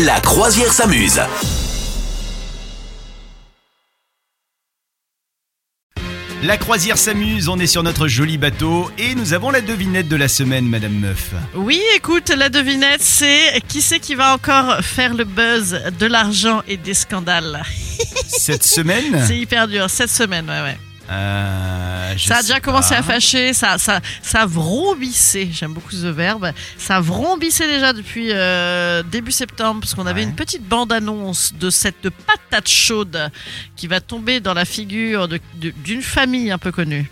La croisière s'amuse. La croisière s'amuse, on est sur notre joli bateau et nous avons la devinette de la semaine, Madame Meuf. Oui, écoute, la devinette, c'est qui c'est qui va encore faire le buzz de l'argent et des scandales? Cette semaine? C'est hyper dur, cette semaine, ouais, ouais. Euh, Ça a déjà commencé pas. à fâcher, ça, ça, ça a vrombissé, j'aime beaucoup ce verbe, ça a vrombissé déjà depuis euh, début septembre, parce qu'on avait une petite bande-annonce de cette patate chaude qui va tomber dans la figure d'une famille un peu connue.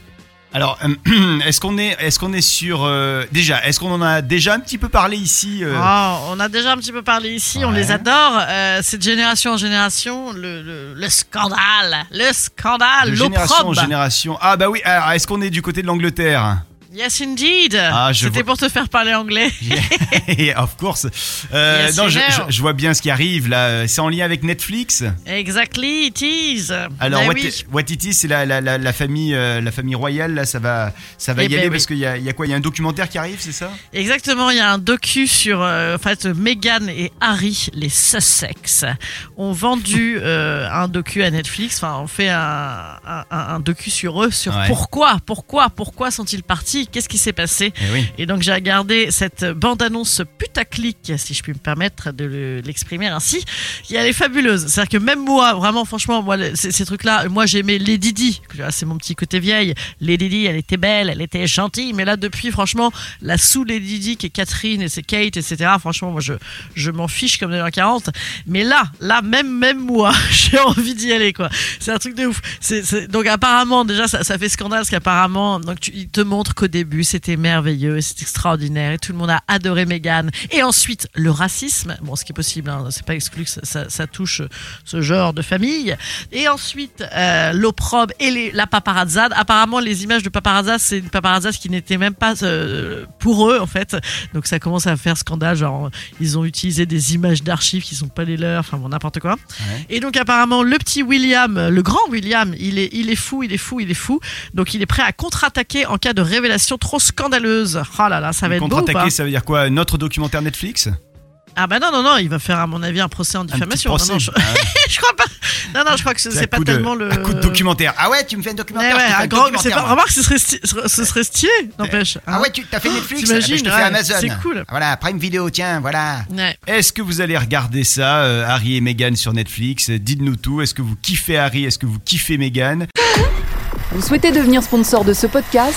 Alors, est-ce qu'on est, est-ce qu'on est sur euh, déjà, est-ce qu'on en a déjà un petit peu parlé ici euh, Oh, on a déjà un petit peu parlé ici, on les adore. Euh, c'est de génération en génération le, le, le scandale, le scandale, de génération en génération Ah bah oui. Alors, est-ce qu'on est du côté de l'Angleterre? Yes, indeed. Ah, C'était vois- pour te faire parler anglais. Yeah, Of course. Euh, Yes, non, je, know. je- je vois bien ce qui arrive là. C'est en lien avec Netflix? Exactly, it is. Alors, Ben what, oui. it- what it is, c'est la, la, la, la famille, euh, la famille royale. Là, ça va, ça va Eh y ben aller oui. parce qu'il y y a quoi? Il y a un documentaire qui arrive, c'est ça? Exactement, il y a un docu sur euh, en fait Meghan et Harry, les Sussex, ont vendu un docu à Netflix. Enfin, on fait un, un, un docu sur eux, sur Ouais. pourquoi, pourquoi, pourquoi sont-ils partis, qu'est-ce qui s'est passé. Eh oui. Et donc j'ai regardé cette bande-annonce putaclic, si je puis me permettre de le- l'exprimer ainsi, qui elle est fabuleuse. C'est-à-dire que même moi, vraiment franchement, moi ces, ces trucs-là, moi j'aimais Lady Di, Ah, c'est mon petit côté vieille. Lady Di, elle était belle, elle était gentille, mais là depuis, franchement, la sous Lady Di qui est Catherine et c'est Kate, etc. Franchement, moi je, je m'en fiche comme l'an 40. Mais là, là même même moi, j'ai envie d'y aller quoi. C'est un truc de ouf. Donc apparemment déjà ça, ça fait scandale parce qu'apparemment donc tu, il te montre qu'au début c'était merveilleux, c'est extraordinaire et tout le monde a adoré Meghan. Et ensuite le racisme, bon ce qui est possible, hein, c'est pas exclu que ça, ça- ça touche ce genre de famille. Et ensuite euh, l'opprobre et les, la paparazzade. Apparemment les images de paparazzade c'est une paparazzade qui n'était même pas euh, pour eux en fait. Donc ça commence à faire scandale, genre ils ont utilisé des images d'archives qui sont pas les leurs, enfin bon n'importe quoi. Ouais. Et donc apparemment le petit William, le grand William, il est, il est fou, il est fou, il est fou. Donc il est prêt à contre-attaquer en cas de révélation trop scandaleuse. Oh là là, ça va être beau Contre-attaquer, ça veut dire quoi Notre documentaire Netflix? Ah bah non non non, il va faire à mon avis un procès en diffamation. procès. Non, non, je... Ouais. je crois pas. Non non, je crois que ce- C'est pas de- tellement le. Un coup de documentaire. Ah ouais, tu me fais un Ouais, documentaire. ouais, te fais un grand, mais c'est documentaire, pas. Remarque, ce serait, sti- ce serait stylé, n'empêche. Ah hein. ouais, tu t'as fait Netflix T'imagines, Ah bah, Je te fais ouais, Amazon. c'est cool. Voilà, Prime Video, tiens, voilà. Ouais. Est-ce que vous allez regarder ça, euh, Harry et Meghan sur Netflix? Dites-nous tout. Est-ce que vous kiffez Harry? Est-ce que vous kiffez Meghan? Vous souhaitez devenir sponsor de ce podcast?